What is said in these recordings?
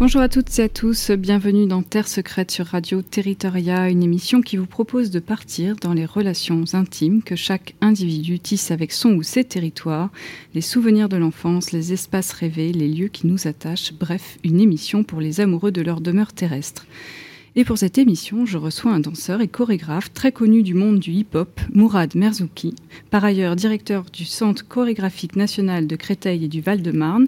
Bonjour à toutes et à tous, bienvenue dans Terre secrète sur Radio Territoria, une émission qui vous propose de partir dans les relations intimes que chaque individu tisse avec son ou ses territoires, les souvenirs de l'enfance, les espaces rêvés, les lieux qui nous attachent, bref, une émission pour les amoureux de leur demeure terrestre. Et pour cette émission, je reçois un danseur et chorégraphe très connu du monde du hip-hop, Mourad Merzouki, par ailleurs directeur du Centre chorégraphique national de Créteil et du Val-de-Marne,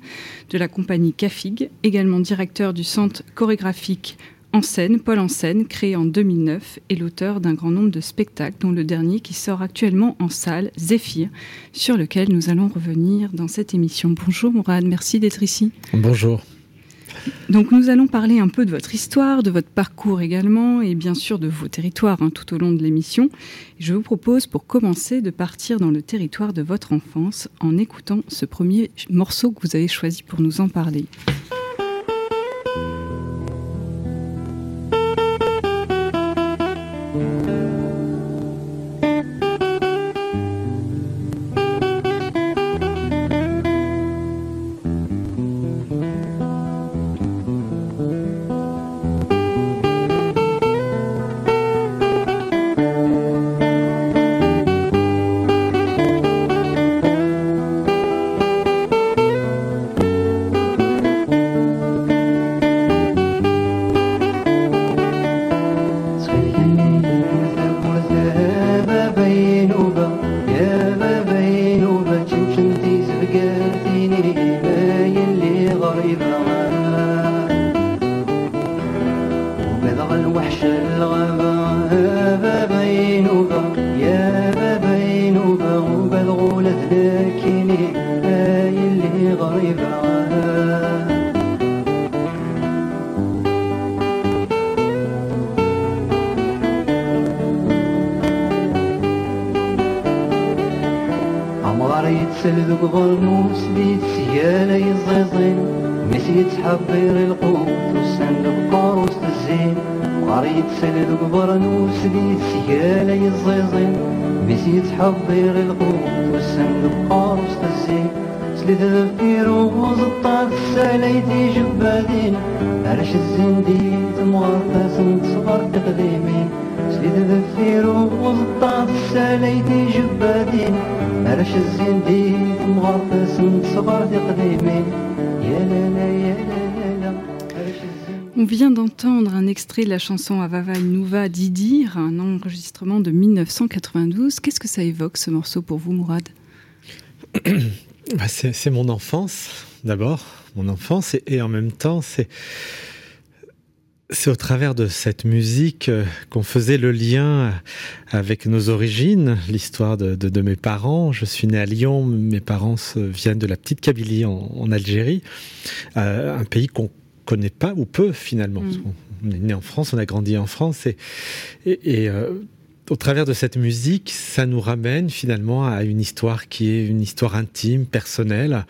de la compagnie CAFIG, également directeur du Centre chorégraphique en scène, Paul en scène, créé en 2009, et l'auteur d'un grand nombre de spectacles, dont le dernier qui sort actuellement en salle, Zéphyr, sur lequel nous allons revenir dans cette émission. Bonjour Mourad, merci d'être ici. Bonjour. Donc nous allons parler un peu de votre histoire, de votre parcours également, et bien sûr de vos territoires hein, tout au long de l'émission. Je vous propose pour commencer de partir dans le territoire de votre enfance en écoutant ce premier morceau que vous avez choisi pour nous en parler. On vient d'entendre un extrait de la chanson Avava Nouva d'Idir, un enregistrement de 1992. Qu'est-ce que ça évoque ce morceau pour vous, Mourad? Bah, C'est mon enfance, d'abord, mon enfance, et, en même temps, c'est c'est au travers de cette musique euh, qu'on faisait le lien avec nos origines, l'histoire de, mes parents. Je suis né à Lyon, mes parents viennent de la petite Kabylie en, Algérie, euh, un pays qu'on connaît pas ou peu finalement. Mm. On est né en France, on a grandi en France et, et, euh, au travers de cette musique, ça nous ramène finalement à une histoire qui est une histoire intime, personnelle.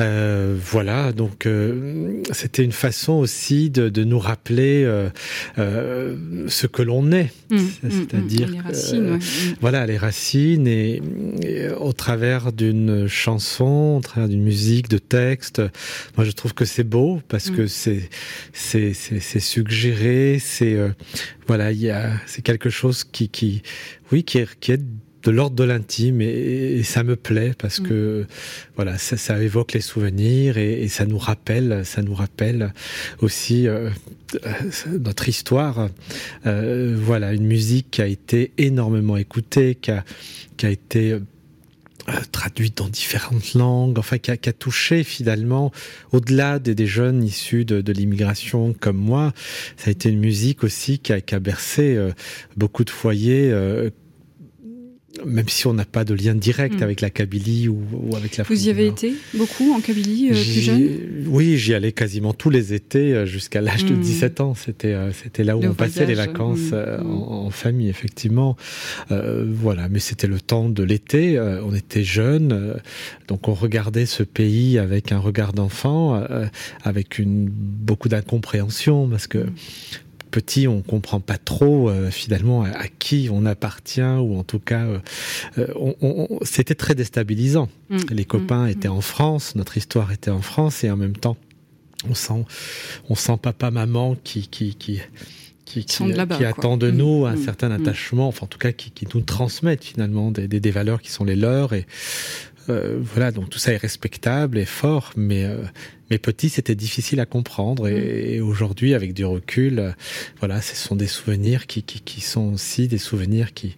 Euh, voilà, donc euh, c'était une façon aussi de, de nous rappeler euh, ce que l'on est, mmh, mmh, c'est-à-dire mmh, les voilà les racines et, au travers d'une chanson, au travers d'une musique, de texte. Moi, je trouve que c'est beau parce que c'est c'est c'est suggéré, c'est voilà, il y a, c'est quelque chose qui, qui, oui, qui est, qui est de l'ordre de l'intime et, ça me plaît parce mm. que voilà ça, ça, évoque les souvenirs et, et, ça nous rappelle ça nous rappelle aussi euh, euh notre histoire euh, voilà une musique qui a été énormément écoutée qui a, qui a été euh, traduite dans différentes langues, enfin qui a, qui a touché finalement au-delà des, des, jeunes issus de, de l'immigration comme moi. Ça a été une musique aussi qui a, qui a bercé euh, beaucoup de foyers. Euh, même si on n'a pas de lien direct mm. avec la Kabylie ou, avec la Vous y avez été beaucoup en Kabylie, euh, plus jeune Oui, j'y allais quasiment tous les étés euh, jusqu'à l'âge de 17 mm. ans. C'était euh, c'était là où on passait les vacances mm. en, famille, effectivement. voilà, mais c'était le temps de l'été. on était jeunes, donc on regardait ce pays avec un regard d'enfant, avec une beaucoup d'incompréhension, parce que petit, on comprend pas trop euh, finalement à, qui on appartient ou en tout cas, euh, euh, c'était très déstabilisant. Mm. Les copains mm. étaient en France, notre histoire était en France et en même temps, on sent, on sent papa, maman qui qui qui qui, qui, attend de nous mm. un certain attachement, enfin en tout cas qui, qui nous transmettent finalement des, des, des, valeurs qui sont les leurs et euh, voilà, donc tout ça est respectable et fort, mais euh, mais petit, c'était difficile à comprendre. Et, mm. aujourd'hui, avec du recul, euh, voilà, ce sont des souvenirs qui, qui, qui sont aussi des souvenirs qui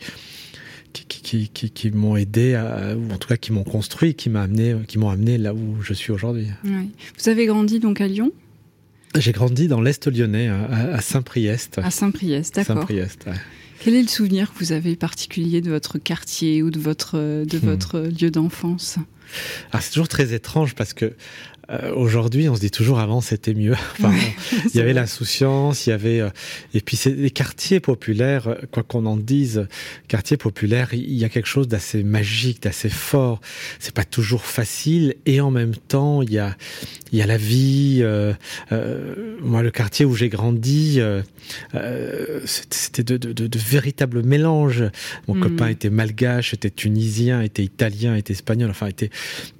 qui, qui, qui, qui m'ont aidé, à, ou en tout cas qui m'ont construit, qui m'ont amené, qui m'ont amené là où je suis aujourd'hui. Oui. Vous avez grandi donc à Lyon? J'ai grandi dans l'Est lyonnais, à, Saint-Priest. À Saint-Priest, d'accord. Saint-Priest, ouais. Quel est le souvenir que vous avez particulier de votre quartier ou de votre, de hmm. votre lieu d'enfance? Ah, c'est toujours très étrange parce que euh, aujourd'hui, on se dit toujours avant c'était mieux. Enfin, il y avait l'insouciance, il y avait euh, et puis c'est les quartiers populaires, euh, quoi qu'on en dise, quartiers populaires, il y a quelque chose d'assez magique, d'assez fort. C'est pas toujours facile et en même temps, il y a il y a la vie. Euh, moi, le quartier où j'ai grandi, c'était de, de, de, de, véritables mélanges. Mon mm. copain était malgache, était tunisien, était italien, était espagnol, enfin était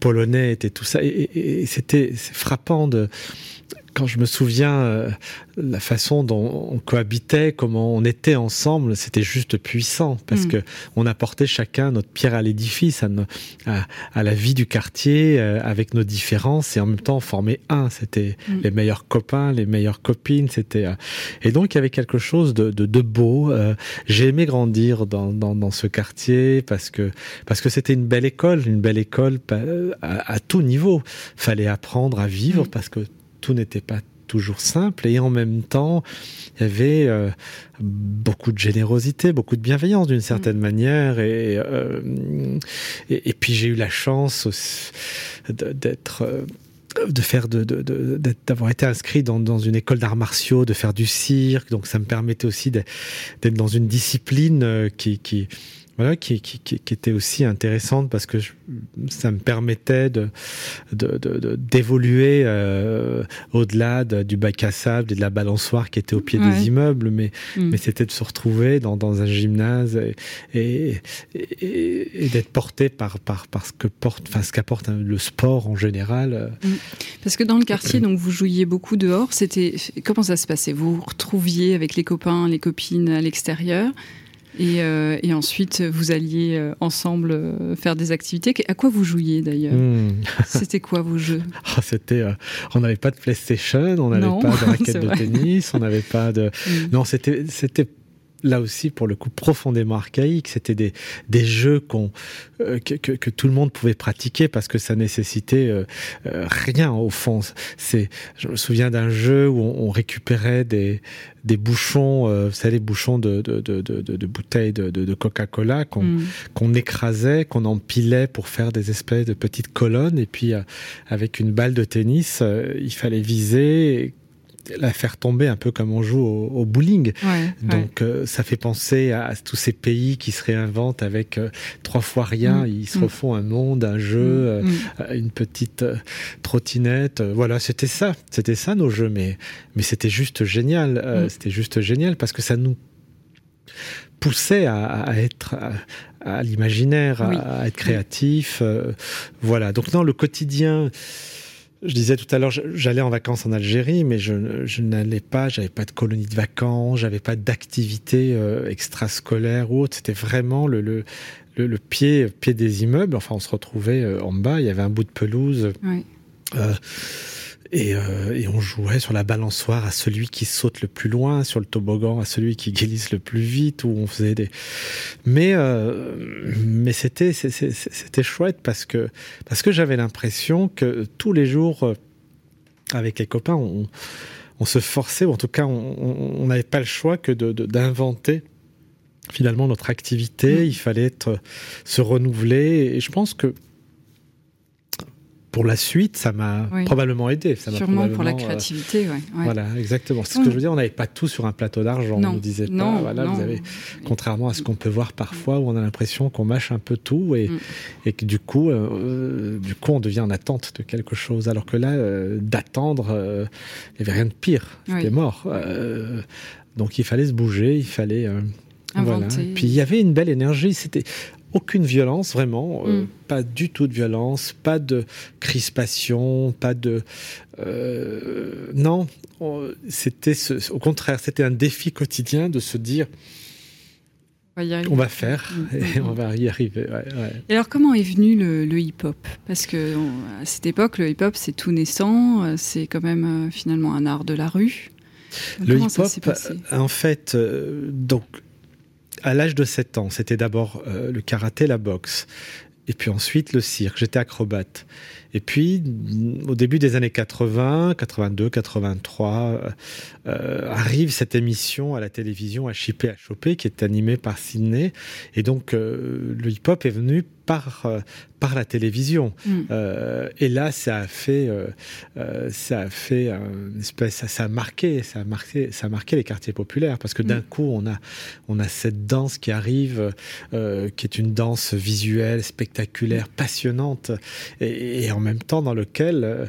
polonais, était tout ça, et, et c'était c'est frappant de quand je me souviens euh, la façon dont on cohabitait, comment on était ensemble, c'était juste puissant parce mm. que on apportait chacun notre pierre à l'édifice, à, à, la vie du quartier, euh, avec nos différences et en même temps on formait un. C'était mm. les meilleurs copains, les meilleures copines. C'était euh, et donc il y avait quelque chose de, de, de beau. J'ai aimé grandir dans, dans, dans, ce quartier parce que parce que c'était une belle école, une belle école à, à, tout niveau. Fallait apprendre à vivre mm. parce que tout n'était pas toujours simple et en même temps il y avait euh, beaucoup de générosité, beaucoup de bienveillance d'une certaine mm. manière et, euh, et, et, puis j'ai eu la chance d'être euh, de faire de d'avoir été inscrit dans, dans une école d'arts martiaux, de faire du cirque, donc ça me permettait aussi d'être dans une discipline qui, qui voilà, qui, qui, qui, était aussi intéressante parce que je, ça me permettait de d'évoluer euh, au-delà du bac à sable et de la balançoire qui était au pied ouais. des immeubles, mais mm. mais c'était de se retrouver dans, dans un gymnase et, et, et, et d'être porté par par par ce que porte, enfin ce qu'apporte le sport en général. Mm. Parce que dans le quartier, donc vous jouiez beaucoup dehors. C'était comment ça se passait? Vous vous retrouviez avec les copains, les copines à l'extérieur? Et, euh, et, ensuite, vous alliez euh, ensemble euh, faire des activités. À quoi vous jouiez d'ailleurs? Mmh. C'était quoi vos jeux? Oh, C'était, euh, on n'avait pas de PlayStation, on n'avait pas de raquette de tennis, on n'avait pas de. Mmh. Non, c'était, c'était là aussi pour le coup profondément archaïque. C'était des, des jeux qu'on euh, que, que, que, tout le monde pouvait pratiquer parce que ça nécessitait euh, euh, rien au fond. C'est, je me souviens d'un jeu où on, on récupérait des, des bouchons, euh, vous savez, les bouchons de, de, de, de, de bouteilles de, de, Coca-Cola qu'on mm. qu'on écrasait, qu'on empilait pour faire des espèces de petites colonnes et puis avec une balle de tennis, il fallait viser la faire tomber un peu comme on joue au, au bowling. Ouais, Donc ouais. euh, ça fait penser à, à, tous ces pays qui se réinventent avec euh, trois fois rien, mmh, ils se mmh. refont un monde, un jeu, mmh, euh, mmh. une petite euh, trottinette. Euh, voilà, c'était ça, c'était ça nos jeux, mais mais c'était juste génial, c'était juste génial parce que ça nous poussait à, à être à, à l'imaginaire, oui. à, être créatif. voilà. Donc non, le quotidien. Je disais tout à l'heure, j'allais en vacances en Algérie, mais je, je n'allais pas, j'avais pas de colonie de vacances, j'avais pas d'activité euh, extrascolaire ou autre. C'était vraiment le, le, le, le, pied, pied des immeubles. Enfin, on se retrouvait euh, en bas, il y avait un bout de pelouse. Oui. Euh, et, euh, et, on jouait sur la balançoire à celui qui saute le plus loin, sur le toboggan à celui qui glisse le plus vite, où on faisait des. Mais euh, mais c'était c'était chouette parce que parce que j'avais l'impression que tous les jours euh, avec les copains on, on se forçait ou en tout cas on n'avait pas le choix que d'inventer finalement notre activité, il fallait être, se renouveler. Et je pense que pour la suite, ça m'a probablement aidé. Ça Sûrement pour la euh, créativité, ouais, Voilà, exactement. C'est ce que je veux dire. On n'avait pas tout sur un plateau d'argent. On ne disait pas, voilà, vous avez, contrairement à ce qu'on peut voir parfois, où on a l'impression qu'on mâche un peu tout et, mm. et que du coup, euh, du coup, on devient en attente de quelque chose. Alors que là, euh, d'attendre, il n'y avait rien de pire. C'était mort. donc il fallait se bouger, il fallait. Voilà. Puis il y avait une belle énergie. C'était aucune violence, vraiment, euh, mm. pas du tout de violence, pas de crispation, pas de... Euh, non, c'était au contraire, c'était un défi quotidien de se dire... On va faire mm. et on va y arriver. Et alors, comment est venu le, hip-hop? Parce que à cette époque, le hip-hop, c'est tout naissant, euh, c'est quand même finalement un art de la rue. le hip-hop, en fait, donc à l'âge de 7 ans, c'était d'abord euh, le karaté, la boxe, et puis ensuite le cirque. J'étais acrobate. Et puis, au début des années 80, 82, 83, arrive cette émission à la télévision à chipper, à choper, qui est animée par Sydney. Et donc, euh, le hip-hop est venu par, euh, par la télévision. Mm. Euh, et là, ça a fait, euh, ça a fait une espèce, ça, a marqué, ça a marqué, ça a marqué les quartiers populaires parce que d'un mm. coup, on a, on a cette danse qui arrive, qui est une danse visuelle, spectaculaire, passionnante, et, en même temps dans lequel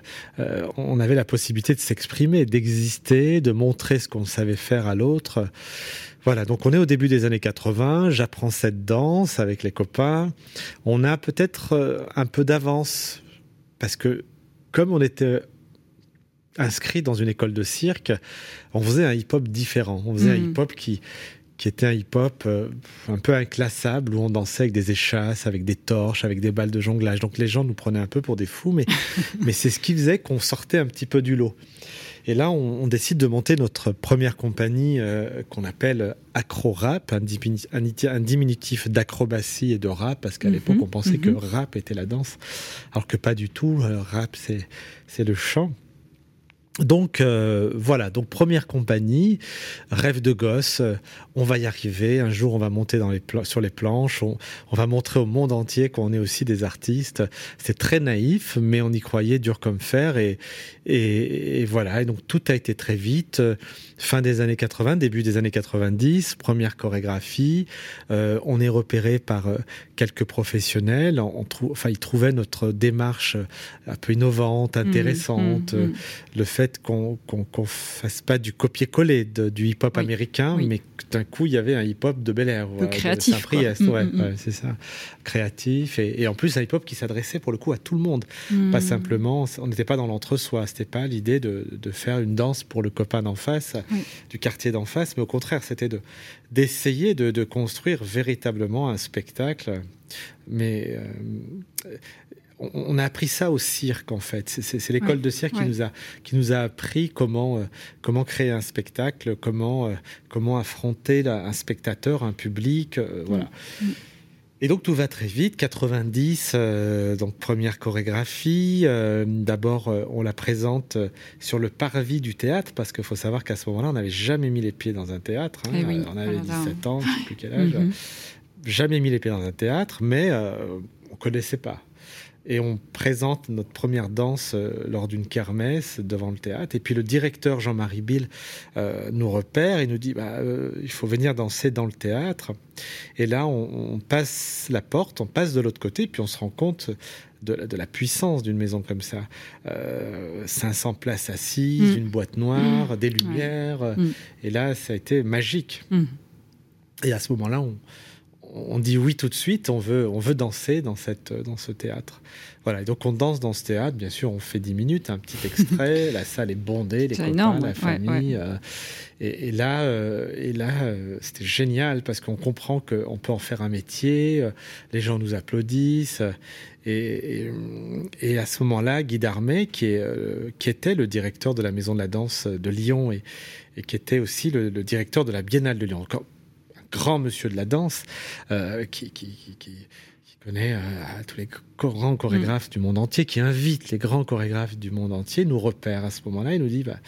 on avait la possibilité de s'exprimer, d'exister, de montrer ce qu'on savait faire à l'autre. Voilà, donc on est au début des années 80, j'apprends cette danse avec les copains. On a peut-être euh, un peu d'avance parce que comme on était inscrit dans une école de cirque, on faisait un hip-hop différent. On faisait un mm. hip-hop qui, qui était un hip-hop euh, un peu inclassable, où on dansait avec des échasses, avec des torches, avec des balles de jonglage. Donc les gens nous prenaient un peu pour des fous, mais, mais c'est ce qui faisait qu'on sortait un petit peu du lot. Et là, on, décide de monter notre première compagnie euh, qu'on appelle Acro Rap, un, diminutif d'acrobatie et de rap, parce qu'à mhm. l'époque, on pensait que mhm. rap était la danse, alors que pas du tout. Euh, rap, c'est le chant. Donc euh, voilà, donc première compagnie, rêve de gosse, euh, on va y arriver, un jour on va monter dans les sur les planches, on, va montrer au monde entier qu'on est aussi des artistes. C'est très naïf, mais on y croyait dur comme fer. Et, et, voilà, et donc tout a été très vite. Fin des années 80, début des années 90, première chorégraphie, euh, on est repéré par quelques professionnels, on, enfin ils trouvaient notre démarche un peu innovante, mmh, intéressante, mmh, mmh. le fait qu'on ne fasse pas du copier-coller du hip-hop américain, mais d'un coup, il y avait un hip-hop de Bel Air. créatif. Mm, mm, mm. c'est ça. Créatif. Et, en plus, un hip-hop qui s'adressait pour le coup à tout le monde. Pas simplement, on n'était pas dans l'entre-soi. C'était pas l'idée de, faire une danse pour le copain d'en face, du quartier d'en face, mais au contraire, c'était d'essayer de, construire véritablement un spectacle. Mais euh, on a appris ça au cirque en fait. C'est l'école de cirque qui nous a qui nous a appris comment euh, comment créer un spectacle, comment euh, comment affronter un spectateur, un public, euh, voilà. Mm. Mm. Et donc tout va très vite. 90, donc première chorégraphie. D'abord, on la présente sur le parvis du théâtre parce qu'il faut savoir qu'à ce moment-là, on n'avait jamais mis les pieds dans un théâtre. Hein. Eh on avait 17 ans, je sais plus quel âge. Mm-hmm. Jamais mis les pieds dans un théâtre, mais on connaissait pas et on présente notre première danse euh, lors d'une kermesse devant le théâtre. Et puis le directeur Jean-Marie Bill euh, nous repère et nous dit bah, euh, il faut venir danser dans le théâtre. Et là, on, passe la porte, on passe de l'autre côté, puis on se rend compte de, la puissance d'une maison comme ça. 500 places assises, mm. une boîte noire, mm. des lumières. Mm. Et là, ça a été magique. Et à ce moment-là, on, on dit oui tout de suite, on veut, on veut danser dans, cette, dans ce théâtre. Voilà, et donc on danse dans ce théâtre, bien sûr, on fait 10 minutes, un petit extrait, la salle est bondée, les copains, la famille. Euh, et, là, euh, et là euh, c'était génial parce qu'on comprend qu'on peut en faire un métier, les gens nous applaudissent. Et, et, à ce moment-là, Guy Darmé, qui, est, qui était le directeur de la Maison de la Danse de Lyon et, qui était aussi le, le directeur de la Biennale de Lyon, grand monsieur de la danse euh, qui, qui, qui, connaît euh, tous les grands chorégraphes mm. du monde entier, qui invite les grands chorégraphes du monde entier, nous repère à ce moment-là et nous dit bah,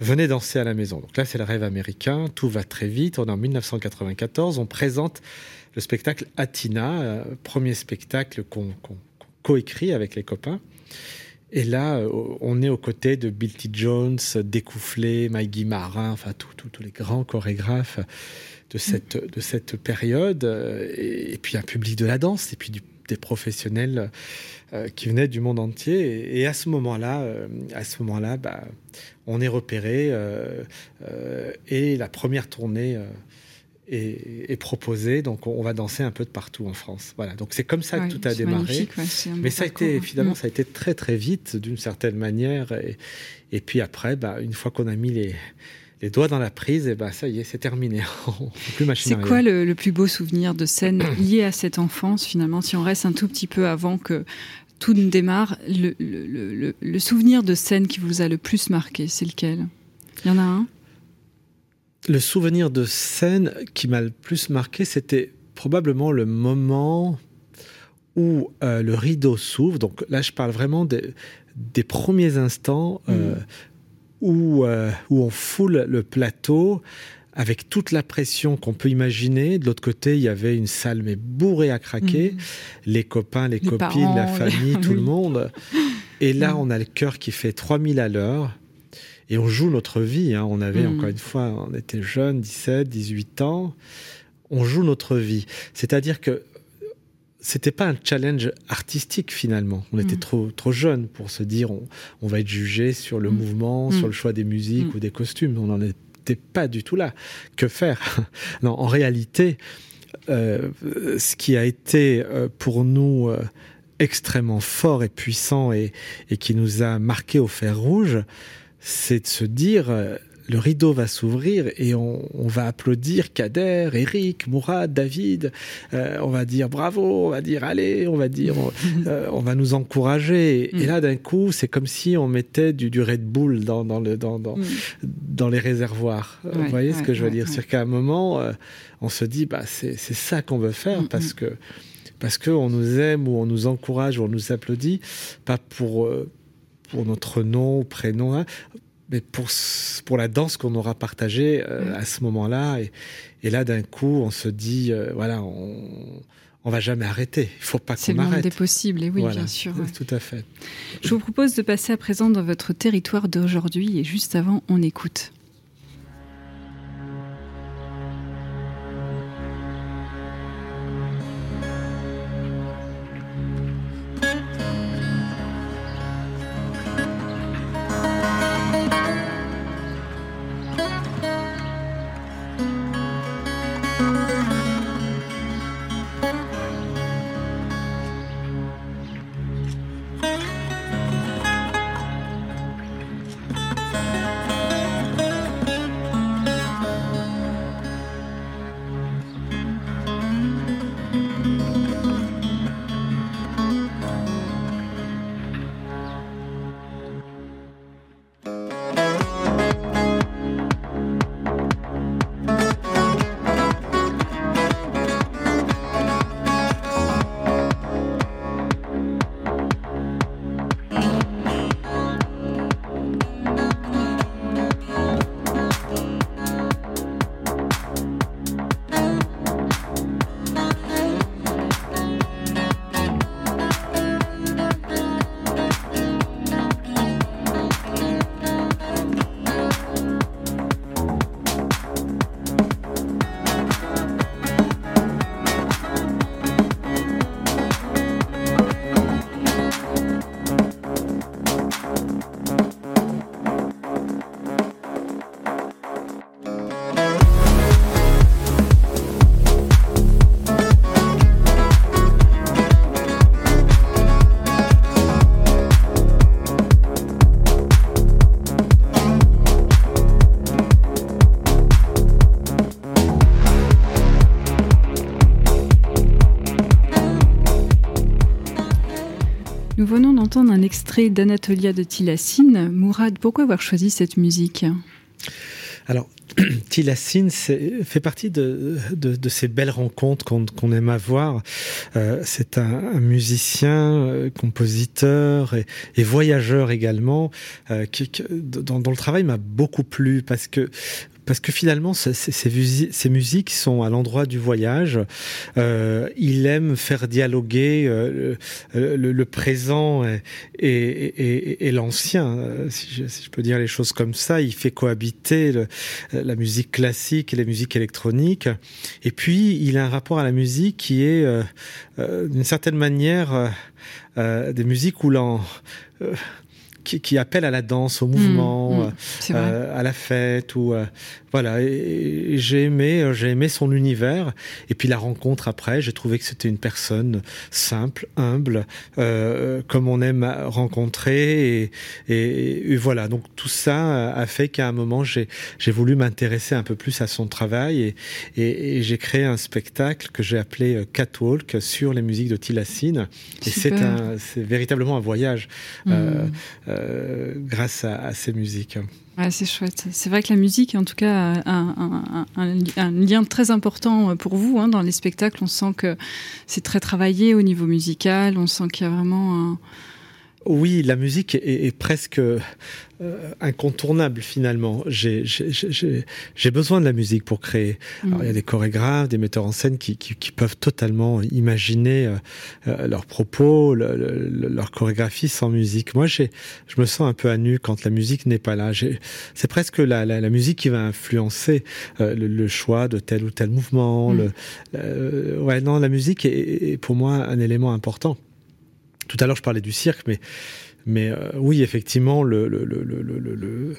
venez danser à la maison. Donc là, c'est le rêve américain, tout va très vite. On est en 1994, on présente le spectacle Atina, euh, premier spectacle qu'on coécrit avec les copains. Et là, on est aux côtés de Bill T. Jones, Découfflé, Maggie Marin, enfin tous les grands chorégraphes de cette, de cette période. Et, puis un public de la danse, et puis des professionnels euh, qui venaient du monde entier. Et, à ce moment-là, à ce moment-là, bah, on est repéré. et la première tournée est, proposé. Donc, on va danser un peu de partout en France. Voilà. Donc, c'est comme ça que tout a démarré. Mais ça a été, finalement, mm. ça a été très, très vite, d'une certaine manière. Et, puis après, bah, une fois qu'on a mis les, les doigts dans la prise, et bah, ça y est, c'est terminé. c'est quoi le, plus beau souvenir de scène lié à cette enfance, finalement, si on reste un tout petit peu avant que tout ne démarre, le, le, le souvenir de scène qui vous a le plus marqué, c'est lequel? Il y en a un? Le souvenir de scène qui m'a le plus marqué, c'était probablement le moment où euh, le rideau s'ouvre. Donc là, je parle vraiment des, premiers instants euh, mm. Où, euh, où on foule le plateau avec toute la pression qu'on peut imaginer. De l'autre côté, il y avait une salle mais bourrée à craquer. Mm. Les copains, les, copines, la famille, tout le monde. Et là, mm. on a le cœur qui fait 3000 à l'heure et on joue notre vie. Hein. On avait, mm. encore une fois, on était jeunes, 17, 18 ans. On joue notre vie. C'est-à-dire que c'était pas un challenge artistique finalement. On était mm. trop trop jeunes pour se dire on, va être jugé sur le mm. mouvement, sur le choix des musiques ou des costumes. On n'en était pas du tout là. Que faire? Non, en réalité, euh, ce qui a été euh, pour nous euh, extrêmement fort et puissant et, et, qui nous a marqué au fer rouge, c'est de se dire le rideau va s'ouvrir et on, va applaudir Kader, Eric, Mourad, David. Euh, on va dire bravo, on va dire allez, on va dire on, euh, va nous encourager. Et, mm. là, d'un coup, c'est comme si on mettait du, du Red Bull dans, le, dans, dans, mm. les réservoirs. Vous voyez ce que je veux dire? C'est qu'à un moment, on se dit bah c'est ça qu'on veut faire mm, parce que parce qu'on nous aime ou on nous encourage ou on nous applaudit, pas pour pour notre nom, prénom, hein, mais pour, pour la danse qu'on aura partagée euh, à ce moment-là. Et, là, d'un coup, on se dit, euh, voilà, on, on va jamais arrêter. Il faut pas qu'on arrête. C'est le des possibles, et oui, bien sûr. Tout à fait. Je vous propose de passer à présent dans votre territoire d'aujourd'hui, et juste avant, on écoute. Un extrait d'Anatolia de Tilassine. Mourad, pourquoi avoir choisi cette musique? Alors, Tilassine fait partie de, ces belles rencontres qu'on aime avoir. Euh, c'est un, musicien, euh, compositeur et, voyageur également, euh, dont, dont, le travail m'a beaucoup plu parce que parce que finalement, ces, musiques sont à l'endroit du voyage. Euh, il aime faire dialoguer euh, le, présent et, l'ancien, euh, si je, peux dire les choses comme ça. Il fait cohabiter la musique classique et la musique électronique. Et puis, il a un rapport à la musique qui est, euh, euh d'une certaine manière, euh, des musiques où l'on qui, qui, appelle à la danse, au mouvement, mmh, mmh, euh, à la fête ou euh, voilà. J'ai aimé, euh, j'ai aimé son univers. Et puis la rencontre après, j'ai trouvé que c'était une personne simple, humble, euh, comme on aime rencontrer. Et, et, et, voilà. Donc tout ça a fait qu'à un moment j'ai voulu m'intéresser un peu plus à son travail et, et j'ai créé un spectacle que j'ai appelé Catwalk sur les musiques de Tilassine. Et c'est véritablement un voyage. Mmh. Euh, grâce à, ces musiques. c'est chouette. C'est vrai que la musique, en tout cas, a un, lien très important pour vous hein, dans les spectacles. On sent que c'est très travaillé au niveau musical. On sent qu'il y a vraiment un, oui, la musique est, presque euh, incontournable finalement. J'ai besoin de la musique pour créer. Alors, il y a mm. des chorégraphes, des metteurs en scène qui, peuvent totalement imaginer euh, euh, leurs propos, leur chorégraphie sans musique. Moi, je me sens un peu à nu quand la musique n'est pas là. C'est presque la, musique qui va influencer le, choix de tel ou tel mouvement. Mm. ouais, non, la musique est pour moi un élément important. Tout à l'heure, je parlais du cirque, mais, mais euh, oui, effectivement, le, le, le, le,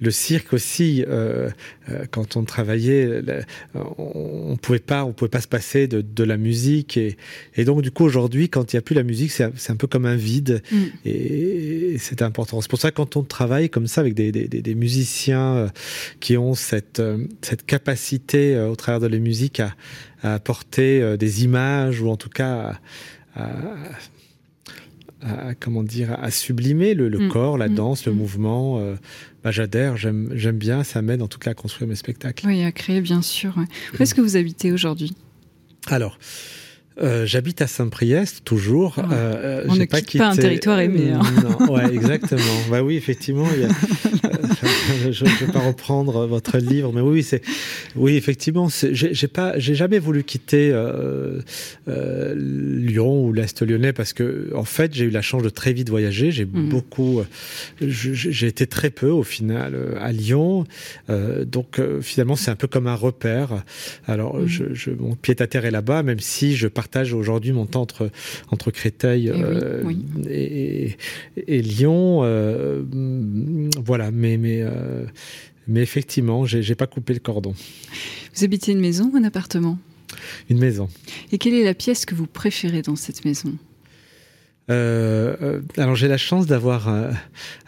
le cirque aussi, euh, euh, quand on travaillait, on pouvait pas, on pouvait pas se passer de, de la musique. Et, et, donc, du coup, aujourd'hui, quand il n'y a plus la musique, c'est un, peu comme un vide. Mm. Et, c'est important. C'est pour ça, quand on travaille comme ça avec des, des, des musiciens qui ont cette, cette capacité, au travers de la musique, à, à apporter des images, ou en tout cas à, à à, comment dire, à sublimer le, mm. corps, la mm. danse, le mm. mouvement. Euh, bah, j'adhère, j'aime, bien, ça m'aide en tout cas à construire mes spectacles. Oui, à créer, bien sûr. Où est-ce que vous habitez aujourd'hui? Alors, euh, j'habite à Saint-Priest toujours. Ah. Euh, On ne pas quitte pas un territoire aimé. Hein. Non, ouais, exactement. bah oui, effectivement. Il y a... je ne vais pas reprendre votre livre, mais oui, c'est oui, effectivement. J'ai pas, j'ai jamais voulu quitter euh, euh, Lyon ou l'est lyonnais parce que en fait, j'ai eu la chance de très vite voyager. J'ai mmh. beaucoup, j'ai été très peu au final à Lyon, donc finalement, c'est un peu comme un repère. Alors, mmh. je, je, mon pied à terre est là-bas, même si je partage aujourd'hui mon temps entre, entre Créteil et, euh, et, et, Lyon. Euh, voilà, mais, mais, euh, mais effectivement, j'ai pas coupé le cordon. Vous habitez une maison ou un appartement? Une maison. Et quelle est la pièce que vous préférez dans cette maison? Euh, euh, alors j'ai la chance d'avoir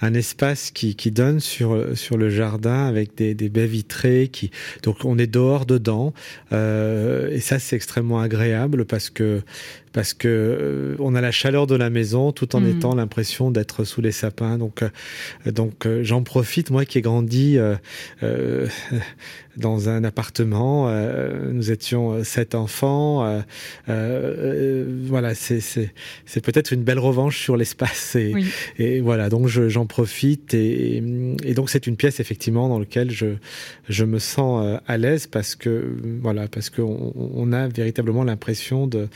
un, espace qui, qui, donne sur sur le jardin avec des, des, baies vitrées qui donc on est dehors dedans et ça c'est extrêmement agréable parce que parce que euh, on a la chaleur de la maison tout en mm. étant l'impression d'être sous les sapins. Donc, euh, donc euh, j'en profite moi qui ai grandi euh, dans un appartement. nous étions sept enfants. voilà, c'est c'est peut-être une belle revanche sur l'espace et, et, voilà. Donc j'en profite et, et donc c'est une pièce effectivement dans laquelle je je me sens à l'aise parce que voilà parce qu'on on a véritablement l'impression de euh,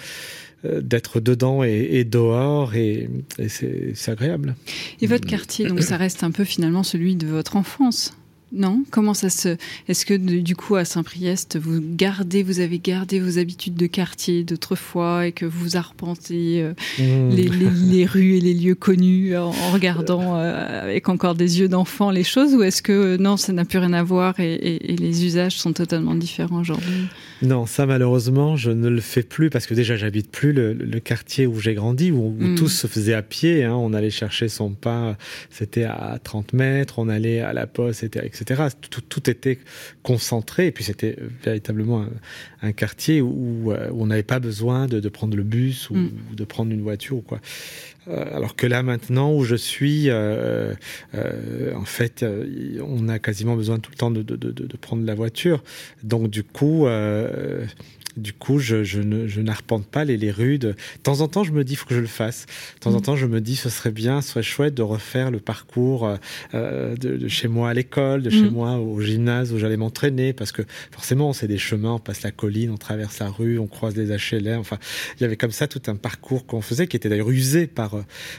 d'être dedans et, dehors et, c'est agréable. Et votre quartier, donc ça reste un peu finalement celui de votre enfance? Non Comment ça se Est-ce que du coup à Saint-Priest vous gardez, vous avez gardé vos habitudes de quartier d'autrefois et que vous arpentez euh, mmh. les, rues et les lieux connus en, regardant euh, avec encore des yeux d'enfant les choses ou est-ce que non ça n'a plus rien à voir et, les usages sont totalement différents aujourd'hui? Non, ça malheureusement je ne le fais plus parce que déjà j'habite plus le, quartier où j'ai grandi où, mmh. tout se faisait à pied. Hein. on allait chercher son pain, c'était à 30 mètres, on allait à la poste, c'était tout, était concentré, et puis c'était véritablement un, quartier où, euh, où on n'avait pas besoin de, prendre le bus ou, mm. de prendre une voiture ou quoi. alors que là maintenant où je suis, en fait, on a quasiment besoin tout le temps de, de, de, de prendre la voiture. Donc du coup, du coup, je, je n'arpente pas les, les, rues. De... temps en temps, je me dis, il faut que je le fasse. De temps en mm. temps, je me dis, ce serait bien, ce serait chouette de refaire le parcours euh, de, chez moi à l'école, de chez mm. moi au gymnase où j'allais m'entraîner, parce que forcément, c'est des chemins, on passe la colline, on traverse la rue, on croise les HLM. Enfin, il y avait comme ça tout un parcours qu'on faisait, qui était d'ailleurs usé par,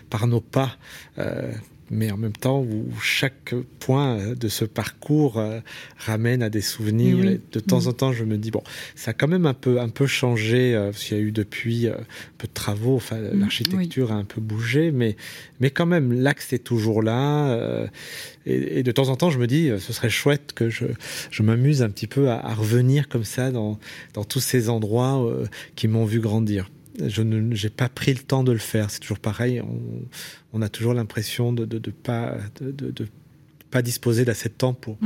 par nos pas. Euh, mais en même temps où chaque point de ce parcours euh, ramène à des souvenirs. de temps en temps, je me dis bon, ça a quand même un peu un peu changé euh, parce qu'il y a eu depuis euh, un peu de travaux. Enfin, mm, l'architecture a un peu bougé, mais mais quand même l'axe est toujours là. Et, de temps en temps, je me dis ce serait chouette que je je m'amuse un petit peu à, à, revenir comme ça dans dans tous ces endroits qui m'ont vu grandir je n'ai pas pris le temps de le faire. C'est toujours pareil. On, on a toujours l'impression de ne de, pas, de, pas disposer d'assez de temps pour,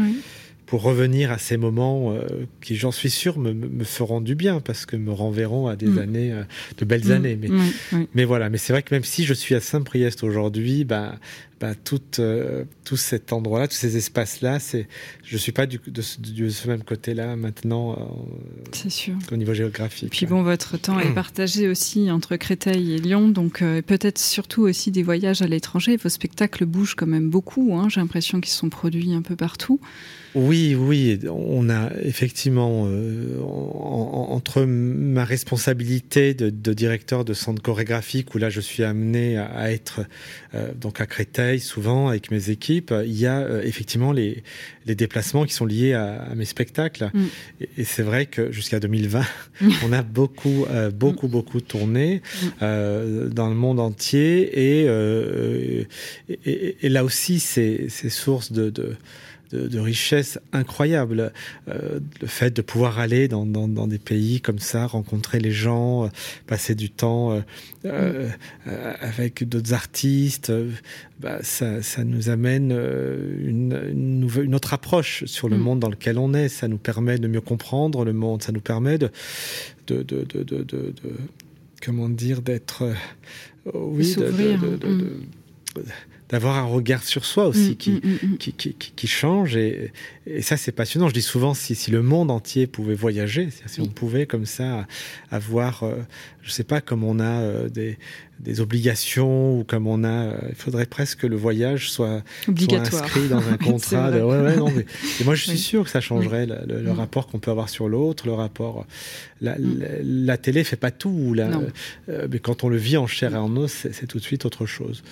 pour revenir à ces moments euh, qui, j'en suis sûr, me, me, feront du bien parce que me renverront à des mm. années, euh, de belles mm. années. Mais, mais voilà, mais c'est vrai que même si je suis à Saint-Priest aujourd'hui, bah, bah, tout, euh, tout cet endroit-là, tous ces espaces-là, c'est, je suis pas du, de, de ce même côté-là maintenant. Euh, c'est sûr. Au niveau géographique. Puis bon, votre temps est partagé aussi entre Créteil et Lyon, donc euh, peut-être surtout aussi des voyages à l'étranger. Vos spectacles bougent quand même beaucoup. Hein, j'ai l'impression qu'ils sont produits un peu partout. Oui, oui, on a effectivement euh, en, entre ma responsabilité de, de, directeur de centre chorégraphique où là je suis amené à, à être donc à Créteil souvent avec mes équipes, il y a euh, effectivement les, les, déplacements qui sont liés à, à mes spectacles. Mm. Et, et c'est vrai que jusqu'à 2020, on a beaucoup, euh, beaucoup, mm. beaucoup tourné mm. euh, dans le monde entier et, et, et là aussi, c'est source de, de de, de richesse incroyable. Euh, le fait de pouvoir aller dans, dans, dans, des pays comme ça, rencontrer les gens, euh, passer du temps euh, avec d'autres artistes, bah, ça, ça, nous amène une, une, nouvelle, une autre approche sur le mm. monde dans lequel on est. Ça nous permet de mieux comprendre le monde, ça nous permet de, de, de, de, de, de comment dire, d'être, oui, de, de, de, mm d'avoir un regard sur soi aussi mmh, qui, mmh, qui, qui, qui, change. Et, et ça, c'est passionnant. Je dis souvent, si, si le monde entier pouvait voyager, si on pouvait comme ça avoir, euh, je sais pas, comme on a euh, des, des obligations ou comme on a, euh, il faudrait presque que le voyage soit, soit inscrit dans un contrat. De, ouais, ouais, non, mais, et moi, je suis oui. sûr que ça changerait le, le, le mmh. rapport qu'on peut avoir sur l'autre, le rapport. La, la, la, télé fait pas tout. La, mais quand on le vit en chair et en os, c'est tout de suite autre chose.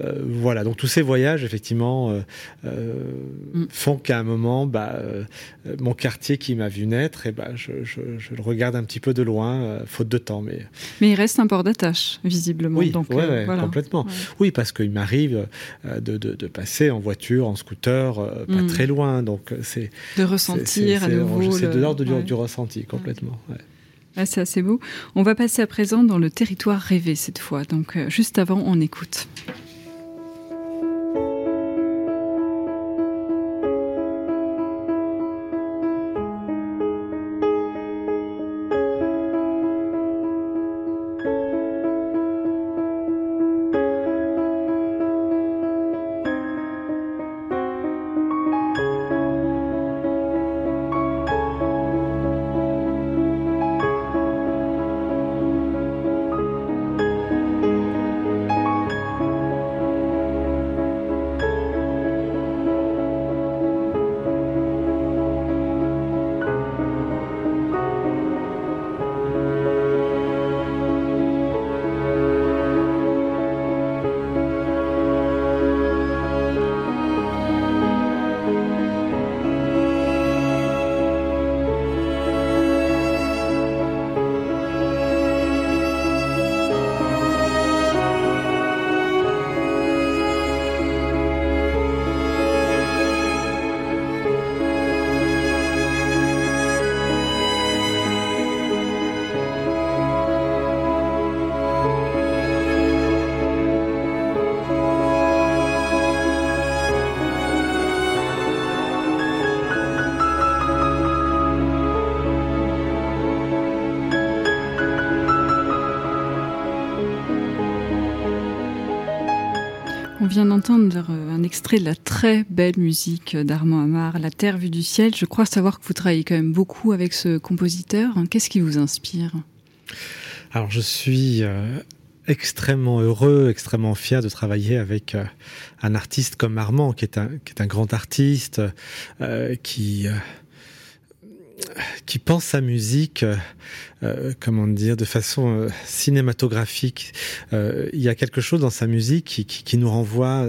Euh, voilà, donc tous ces voyages, effectivement, euh, euh, mm. font qu'à un moment, bah, mon quartier qui m'a vu naître, et bah, je, je, je, le regarde un petit peu de loin, faute de temps. Mais... mais il reste un port d'attache, visiblement. Oui, donc, ouais, ouais, voilà. complètement. Ouais. Oui, parce qu'il m'arrive de, de, de, passer en voiture, en scooter, pas mm. très loin. Donc c'est de ressentir à nouveau. C'est le... de l'ordre du, du, ressenti, complètement. Ah, c'est assez beau. On va passer à présent dans le territoire rêvé cette fois. Donc, euh, juste avant, on écoute. Vient d'entendre euh, un extrait de la très belle musique d'Armand Amar, La Terre vue du ciel. Je crois savoir que vous travaillez quand même beaucoup avec ce compositeur. Qu'est-ce qui vous inspire? Alors je suis euh, extrêmement heureux, extrêmement fier de travailler avec euh, un artiste comme Armand, qui est un, grand artiste, qui qui pense sa musique, euh, comment dire, de façon euh, cinématographique. Euh, il y a quelque chose dans sa musique qui, qui, qui nous renvoie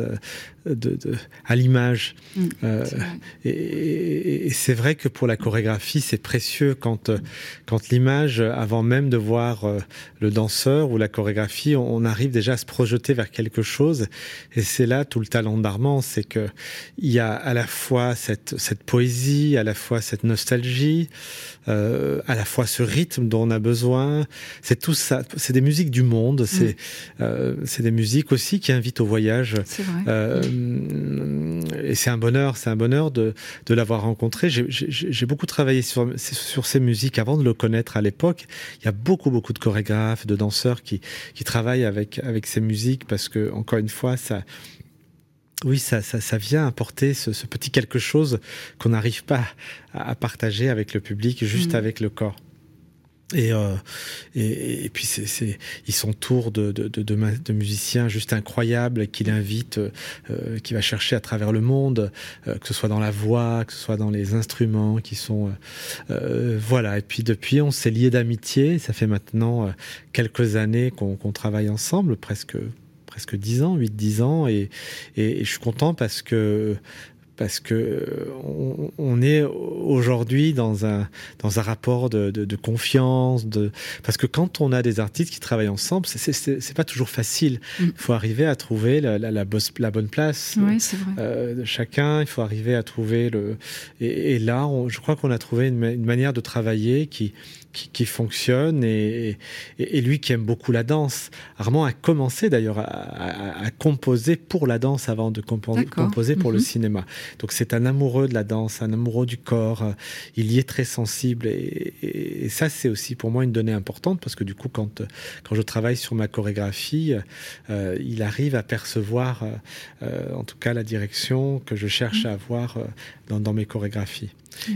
de, de, à l'image. Mm, et, et c'est vrai que pour la chorégraphie, c'est précieux quand, quand l'image, avant même de voir le danseur ou la chorégraphie, on, on, arrive déjà à se projeter vers quelque chose. Et c'est là tout le talent d'Armand, c'est que il y a à la fois cette, cette poésie, à la fois cette nostalgie, euh, à la fois ce rythme dont on a besoin. C'est tout ça. C'est des musiques du monde. C'est mm. euh, c'est des musiques aussi qui invitent au voyage. Vrai. Euh, et c'est un bonheur. C'est un bonheur de de l'avoir rencontré. J'ai beaucoup travaillé sur sur ces musiques avant de le connaître à l'époque. Il y a beaucoup beaucoup de chorégraphes, de danseurs qui qui travaillent avec avec ces musiques parce que encore une fois ça oui, ça, ça, ça, vient apporter ce, ce petit quelque chose qu'on n'arrive pas à, partager avec le public, juste mmh. avec le corps. Et, euh, et, et, puis c'est, sont tour de, de, de, de, musiciens juste incroyables qu'il invite, euh, qui va chercher à travers le monde, euh, que ce soit dans la voix, que ce soit dans les instruments, qui sont euh, voilà. Et puis depuis, on s'est liés d'amitié. Ça fait maintenant quelques années qu'on, qu'on travaille ensemble, presque presque 10 ans, 8-10 ans, et, et, et, je suis content parce que parce que on, on est aujourd'hui dans un dans un rapport de, de, de, confiance, de parce que quand on a des artistes qui travaillent ensemble, c'est pas toujours facile. Il mm. faut arriver à trouver la, la, la, bosse, la bonne place ouais, euh, de chacun. Il faut arriver à trouver le et, et là, on, je crois qu'on a trouvé une, une manière de travailler qui qui, qui fonctionne et, et, et, lui qui aime beaucoup la danse. Armand a commencé d'ailleurs à, à, à, composer pour la danse avant de composer, composer pour le mhm. cinéma. Donc c'est un amoureux de la danse, un amoureux du corps. Il y est très sensible et, et ça c'est aussi pour moi une donnée importante parce que du coup quand quand je travaille sur ma chorégraphie, euh, il arrive à percevoir euh, en tout cas la direction que je cherche -hmm. à avoir euh, dans, dans mes chorégraphies.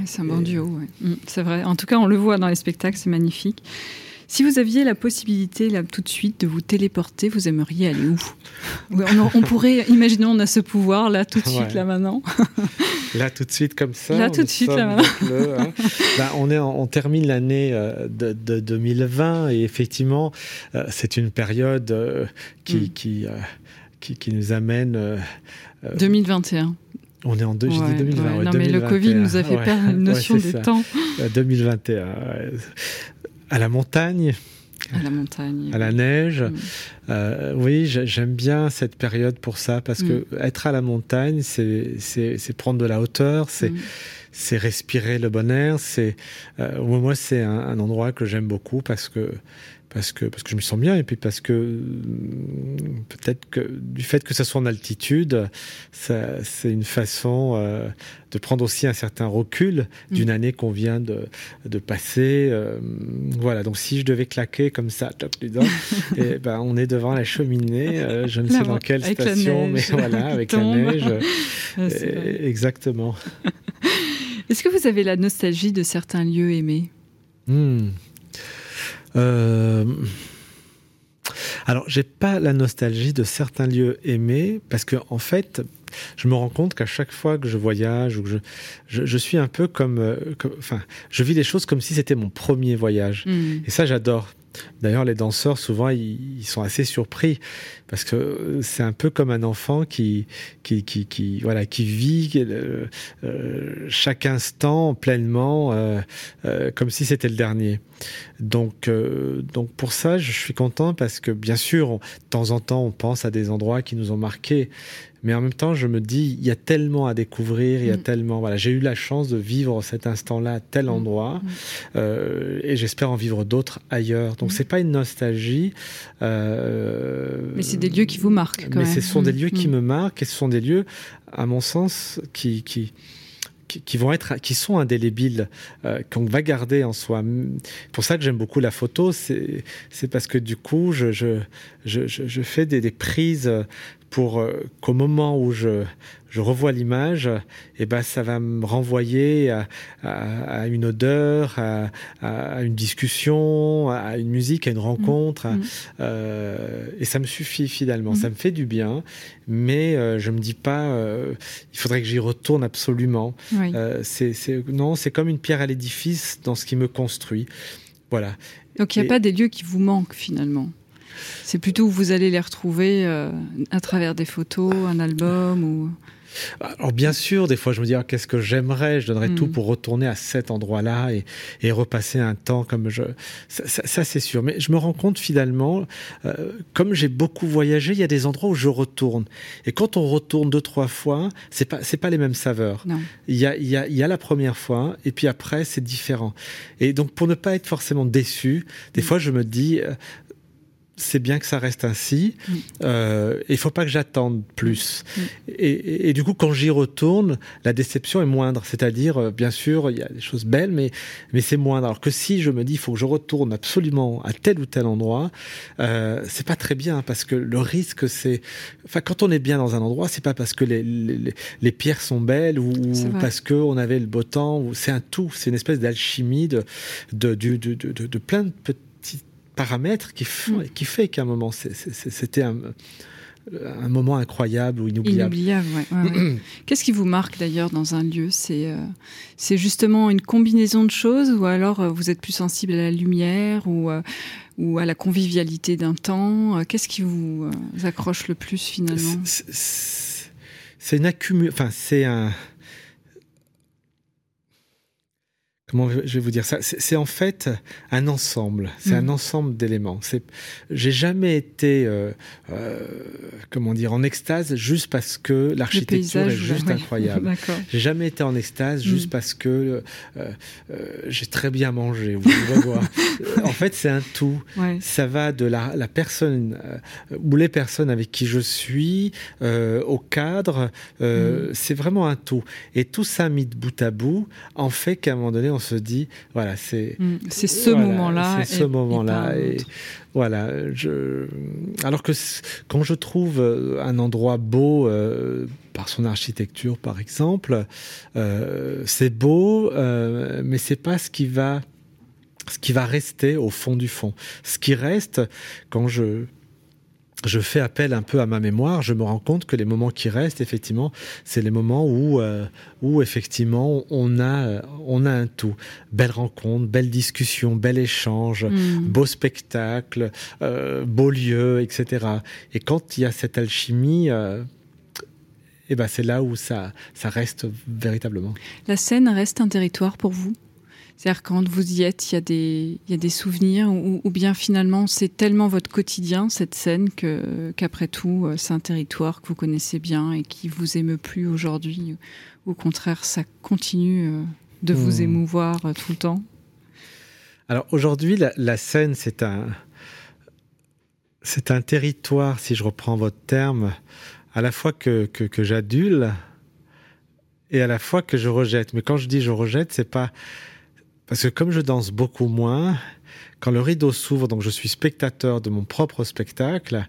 C'est un bon duo, ouais. mm, c'est vrai. En tout cas, on le voit dans les spectacles, c'est magnifique. Si vous aviez la possibilité là tout de suite de vous téléporter, vous aimeriez aller où? On, on pourrait, imaginons, on a ce pouvoir là tout de suite, ouais. là maintenant. là tout de suite comme ça. Là tout de suite là maintenant. Le, hein. ben, on, est en, on termine l'année euh, de, de 2020 et effectivement, euh, c'est une période euh, qui, mm. qui, qui, qui nous amène. Euh, 2021. On est en deux, ouais, 2020. Ouais. Ouais, non, 2021. mais le Covid nous a fait perdre une notion des ça. temps. 2021. À la montagne. À la montagne. À la neige. Mm. Euh, oui, j'aime bien cette période pour ça, parce mm. que être à la montagne, c'est prendre de la hauteur, c'est mm. respirer le bon air. C'est euh, moi, c'est un, un, endroit que j'aime beaucoup parce que parce que parce que je me sens bien et puis parce que peut-être que du fait que ça soit en altitude c'est une façon euh, de prendre aussi un certain recul d'une mmh. année qu'on vient de, de passer euh, voilà. Donc si je devais claquer comme ça top les dents et ben on est devant la cheminée euh, je ne sais dans quelle station mais voilà avec la neige. Ah, exactement. Est-ce que vous avez la nostalgie de certains lieux aimés? Mmh. Euh... Alors, j'ai pas la nostalgie de certains lieux aimés parce que, en fait, je me rends compte qu'à chaque fois que je voyage ou que je, je, je suis un peu comme, euh, comme, enfin, je vis les choses comme si c'était mon premier voyage. Mmh. Et ça, j'adore. D'ailleurs, les danseurs, souvent, ils, ils, sont assez surpris parce que c'est un peu comme un enfant qui, qui, qui, qui voilà, qui vit euh, euh, chaque instant pleinement euh, euh, comme si c'était le dernier. Donc, euh, donc, pour ça, je suis content parce que, bien sûr, on, de temps en temps, on pense à des endroits qui nous ont marqués mais en même temps je me dis il y a tellement à découvrir il y a mmh. tellement voilà j'ai eu la chance de vivre cet instant là à tel endroit mmh. euh, et j'espère en vivre d'autres ailleurs donc mmh. c'est pas une nostalgie euh, mais c'est des lieux qui vous marquent mais même. ce sont des lieux qui me marquent et ce sont des lieux à mon sens qui qui qui, vont être, qui sont indélébiles, qu'on va garder en soi. Pour ça que j'aime beaucoup la photo, c'est parce que du coup, je, je, je, je fais des, des prises pour euh, qu'au moment où je, je revois l'image, eh ben, ça va me renvoyer à, à, une odeur, à, à, une discussion, à une musique, à une rencontre. Mmh. Euh, et ça me suffit finalement. Mmh. Ça me fait du bien, mais euh, je me dis pas, euh, il faudrait que j'y retourne absolument. Non, c'est comme une pierre à l'édifice dans ce qui me construit. Voilà. Donc il n'y a pas des lieux qui vous manquent finalement c'est plutôt où vous allez les retrouver euh, à travers des photos, un album ou. Alors bien sûr, des fois je me dis ah, qu'est-ce que j'aimerais, je donnerais tout mm. pour retourner à cet endroit-là et, et, repasser un temps comme je. Ça, ça, c'est sûr. Mais je me rends compte finalement, euh, comme j'ai beaucoup voyagé, il y a des endroits où je retourne. Et quand on retourne deux trois fois, c'est pas c'est pas les mêmes saveurs. Non. Il y a il y a il y a la première fois et puis après c'est différent. Et donc pour ne pas être forcément déçu, des mm. fois je me dis euh, c'est bien que ça reste ainsi. Euh, il faut pas que j'attende plus. Et, et, du coup, quand j'y retourne, la déception est moindre. C'est-à-dire, euh, bien sûr, il y a des choses belles, mais mais c'est moindre. Alors que si je me dis, il faut que je retourne absolument à tel ou tel endroit, euh, c'est pas très bien parce que le risque, c'est, enfin, quand on est bien dans un endroit, c'est pas parce que les, les, les pierres sont belles ou parce que on avait le beau temps. C'est un tout. C'est une espèce d'alchimie de de, de, de, de, de plein de petits paramètres qui, mm. qui fait qu'à un moment, c'était un, un, moment incroyable ou inoubliable. Inoubliable, ouais, Qu'est-ce qui vous marque d'ailleurs dans un lieu? C'est euh, c'est justement une combinaison de choses ou alors euh, vous êtes plus sensible à la lumière ou, euh, ou à la convivialité d'un temps? Qu'est-ce qui vous accroche le plus finalement? C'est une accumulation, enfin c'est un comment je vais vous dire ça? C'est en fait un ensemble. C'est un mm. ensemble d'éléments. J'ai jamais été, euh, euh, comment dire, en extase juste parce que l'architecture est juste incroyable. J'ai jamais été en extase juste mm. parce que euh, j'ai très bien mangé. en fait, c'est un tout. Ça va de la, la personne ou les personnes avec qui je suis au cadre. Mm. C'est vraiment un tout. Et tout ça mis de bout à bout en fait qu'à un moment donné on se dit, voilà, c'est mm. c'est ce moment-là. C'est ce moment-là. Et, voilà, je. Alors que quand je trouve euh, un endroit beau euh, par son architecture, par exemple, euh, c'est beau, euh, mais c'est pas ce qui va ce qui va rester au fond du fond. Ce qui reste quand je je fais appel un peu à ma mémoire, je me rends compte que les moments qui restent, effectivement, c'est les moments où, euh, où effectivement, on a, on a un tout. Belle rencontre, belle discussion, bel échange, mm. beau spectacle, euh, beau lieu, etc. Et quand il y a cette alchimie, euh, eh ben c'est là où ça, ça reste véritablement. La scène reste un territoire pour vous? C'est-à-dire quand vous y êtes, il y a des, il y a des souvenirs ou, ou bien finalement c'est tellement votre quotidien cette scène que qu'après tout euh, c'est un territoire que vous connaissez bien et qui vous émeut plus aujourd'hui. Au contraire, ça continue euh, de vous hmm. émouvoir euh, tout le temps. Alors aujourd'hui, la, la scène c'est un c'est un territoire, si je reprends votre terme, à la fois que, que, que j'adule et à la fois que je rejette. Mais quand je dis je rejette, c'est pas parce que comme je danse beaucoup moins, quand le rideau s'ouvre, donc je suis spectateur de mon propre spectacle,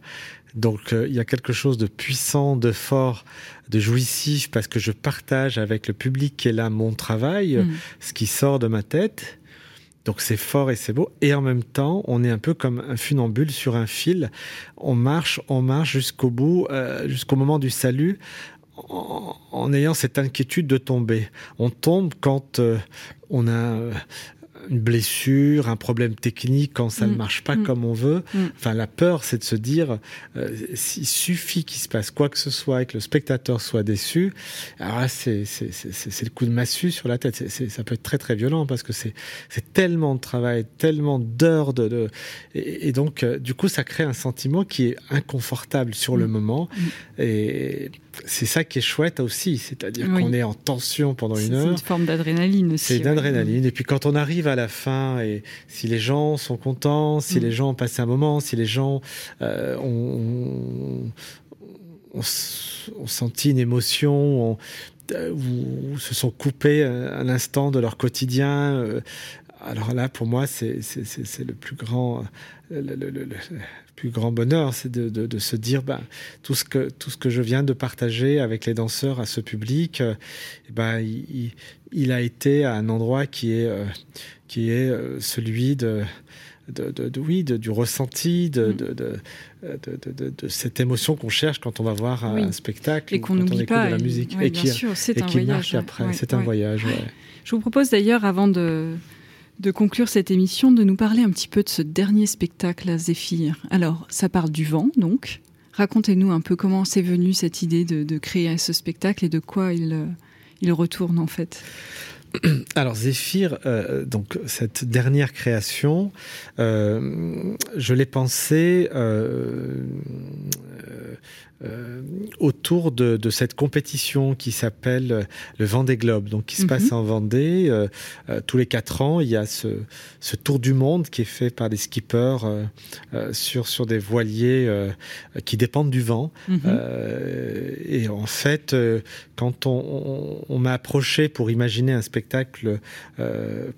donc euh, il y a quelque chose de puissant, de fort, de jouissif, parce que je partage avec le public qui est là mon travail, mmh. ce qui sort de ma tête. Donc c'est fort et c'est beau. Et en même temps, on est un peu comme un funambule sur un fil. On marche, on marche jusqu'au bout, euh, jusqu'au moment du salut, en, en, ayant cette inquiétude de tomber. On tombe quand euh, on a euh, une blessure, un problème technique, quand ça mmh. ne marche pas mmh. comme on veut. Mmh. Enfin, la peur, c'est de se dire, euh, s'il suffit qu'il se passe quoi que ce soit et que le spectateur soit déçu, alors là, c'est le coup de massue sur la tête. C ça peut être très très violent parce que c'est tellement de travail, tellement d'heures de, de, et, et donc euh, du coup, ça crée un sentiment qui est inconfortable sur le moment et c'est ça qui est chouette aussi, c'est-à-dire oui. qu'on est en tension pendant une heure. C'est une forme d'adrénaline aussi. C'est d'adrénaline. Ouais. Et puis quand on arrive à la fin, et si les gens sont contents, si mmh. les gens ont passé un moment, si les gens euh, ont, ont, ont, senti une émotion, ou se sont coupés un instant de leur quotidien. Alors là, pour moi, c'est le plus grand, le, plus grand bonheur, c'est de, se dire, ben, tout ce que tout ce que je viens de partager avec les danseurs à ce public, ben, il, a été à un endroit qui est qui est celui de de, oui, du ressenti, de, mm. de, cette émotion qu'on cherche quand on va voir un spectacle et qu'on n'oublie pas de la musique et, qui, c'est un, voyage après. c'est un voyage. Je vous propose d'ailleurs, avant de, de conclure cette émission, de nous parler un petit peu de ce dernier spectacle à Zéphyr. Alors, ça parle du vent, donc. Racontez-nous un peu comment c'est venu cette idée de, créer ce spectacle et de quoi il, il retourne en fait. Alors Zéphyr, euh, donc cette dernière création, euh, je l'ai pensée euh, euh, autour de, de, cette compétition qui s'appelle le Vendée Globe, donc qui se passe mhm. en Vendée. Euh, euh, tous les quatre ans, il y a ce, ce, tour du monde qui est fait par des skippers sur, sur des voiliers qui dépendent du vent. Mhm. et en fait, quand on, on, m'a approché pour imaginer un spectacle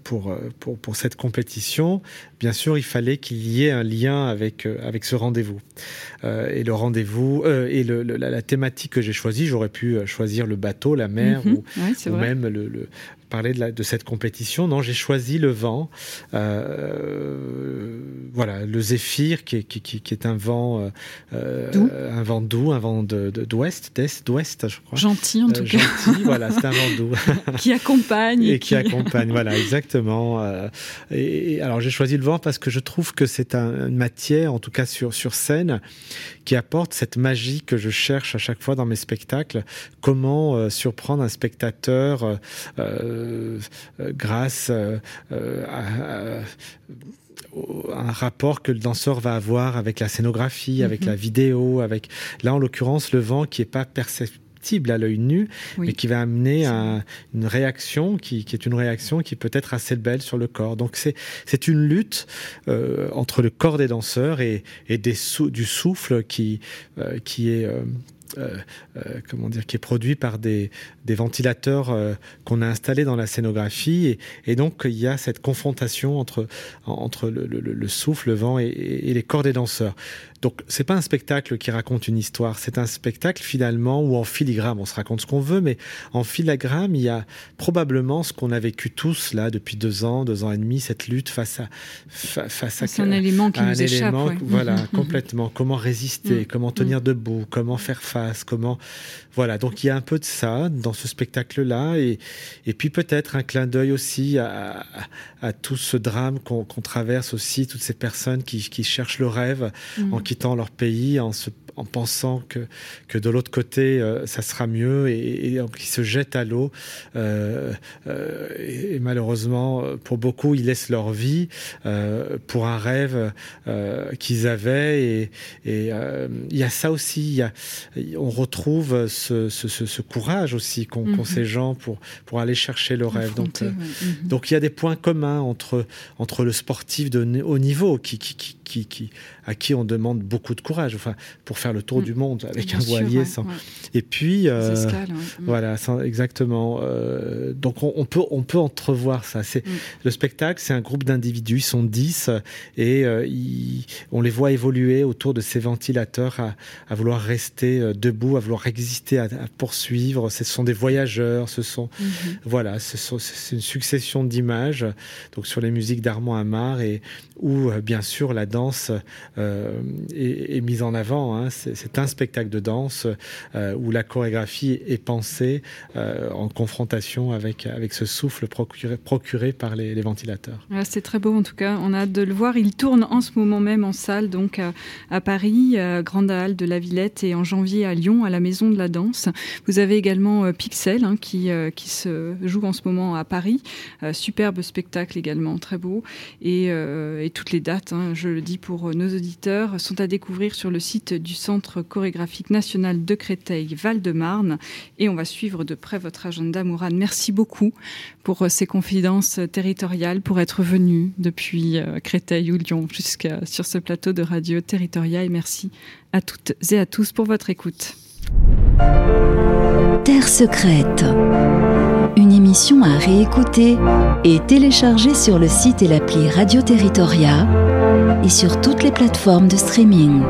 pour, pour, pour cette compétition, bien sûr, il fallait qu'il y ait un lien avec, avec ce rendez-vous. et le rendez-vous, et le, la, thématique que j'ai choisie, j'aurais pu euh, choisir le bateau, la mer, mhm. ou, même le, parler de, la, de, cette compétition. Non, j'ai choisi le vent. Euh, voilà, le zéphyr, qui est, qui, qui, est un vent, euh, doux. un vent doux, un vent d'ouest, d'est, d'ouest, je crois. Gentil en tout cas. Gentil, voilà, c'est un vent doux. qui accompagne. Et, qui... accompagne, voilà, exactement. Et, alors j'ai choisi le vent parce que je trouve que c'est un, une matière, en tout cas sur, sur scène, qui apporte cette magie que je cherche à chaque fois dans mes spectacles. Comment euh, surprendre un spectateur euh, euh, grâce à, un rapport que le danseur va avoir avec la scénographie, avec mhm. la vidéo, avec là en l'occurrence le vent qui est pas perceptible à l'œil nu, mais qui va amener à une réaction qui, qui, est une réaction qui peut être assez belle sur le corps. Donc c'est une lutte euh, entre le corps des danseurs et, et des sou du souffle qui euh, qui est euh, euh, euh, comment dire, qui est produit par des, des ventilateurs euh, qu'on a installés dans la scénographie. Et, et, donc, il y a cette confrontation entre, entre le, le, le souffle, le vent et, et, les corps des danseurs. Donc, c'est pas un spectacle qui raconte une histoire. C'est un spectacle, finalement, où en filigrane, on se raconte ce qu'on veut, mais en filigrane, il y a probablement ce qu'on a vécu tous, là, depuis deux ans, deux ans et demi, cette lutte face à, face à, c'est un élément qui nous échappe. Voilà, complètement. Comment résister, mm. comment tenir mm. debout, comment faire face comment voilà. Donc il y a un peu de ça dans ce spectacle-là et et puis peut-être un clin d'œil aussi à, à, tout ce drame qu'on traverse aussi toutes ces personnes qui, qui cherchent le rêve en quittant leur pays en se en pensant que, que de l'autre côté, euh, ça sera mieux et, et, se jettent à l'eau. Euh, euh, et, malheureusement, pour beaucoup, ils laissent leur vie pour un rêve qu'ils avaient. Et, il y a ça aussi. Y a, on retrouve ce, ce, ce, ce courage aussi qu'ont mm -hmm. ces gens pour, pour aller chercher le rêve. Donc, ouais. mm -hmm. donc il y a des points communs entre, entre le sportif de haut niveau qui, qui, qui, qui, qui, à qui on demande beaucoup de courage enfin, pour faire le tour mmh. du monde avec Bien un sûr, voilier. Ouais, sans... ouais. Et puis, euh, escales, ouais. Mmh. voilà, sans, exactement. Euh, donc on, on, peut, on peut entrevoir ça. C'est mmh. Le spectacle, c'est un groupe d'individus, ils sont 10 et euh, ils, on les voit évoluer autour de ces ventilateurs à, à vouloir rester debout, à vouloir exister, à, à poursuivre. Ce sont des voyageurs, ce sont, mmh. voilà, c'est une succession d'images. Donc sur les musiques d'Armand Amar et où, bien sûr, la danse euh, est, mise en avant. Hein. C'est un spectacle de danse euh, où la chorégraphie est pensée euh, en confrontation avec, avec ce souffle procuré, procuré par les, ventilateurs. C'est très beau en tout cas, on a hâte de le voir. Il tourne en ce moment même en salle, donc à, à Paris, à Grande Halle de la Villette et en janvier à Lyon, à la Maison de la Danse. Vous avez également euh, Pixel hein, qui, euh, qui se joue en ce moment à Paris. Euh, superbe spectacle également, très beau. Et, euh, et toutes les dates, hein, je le dis pour nos auditeurs, sont à découvrir sur le site du Centre chorégraphique national de Créteil Val-de-Marne. Et on va suivre de près votre agenda, Mourad. Merci beaucoup pour ces confidences territoriales, pour être venu depuis Créteil ou Lyon jusqu'à sur ce plateau de radio territoriale. Et merci à toutes et à tous pour votre écoute. Terre secrète. Une émission à réécouter et télécharger sur le site et l'appli Radio Territoria et sur toutes les plateformes de streaming.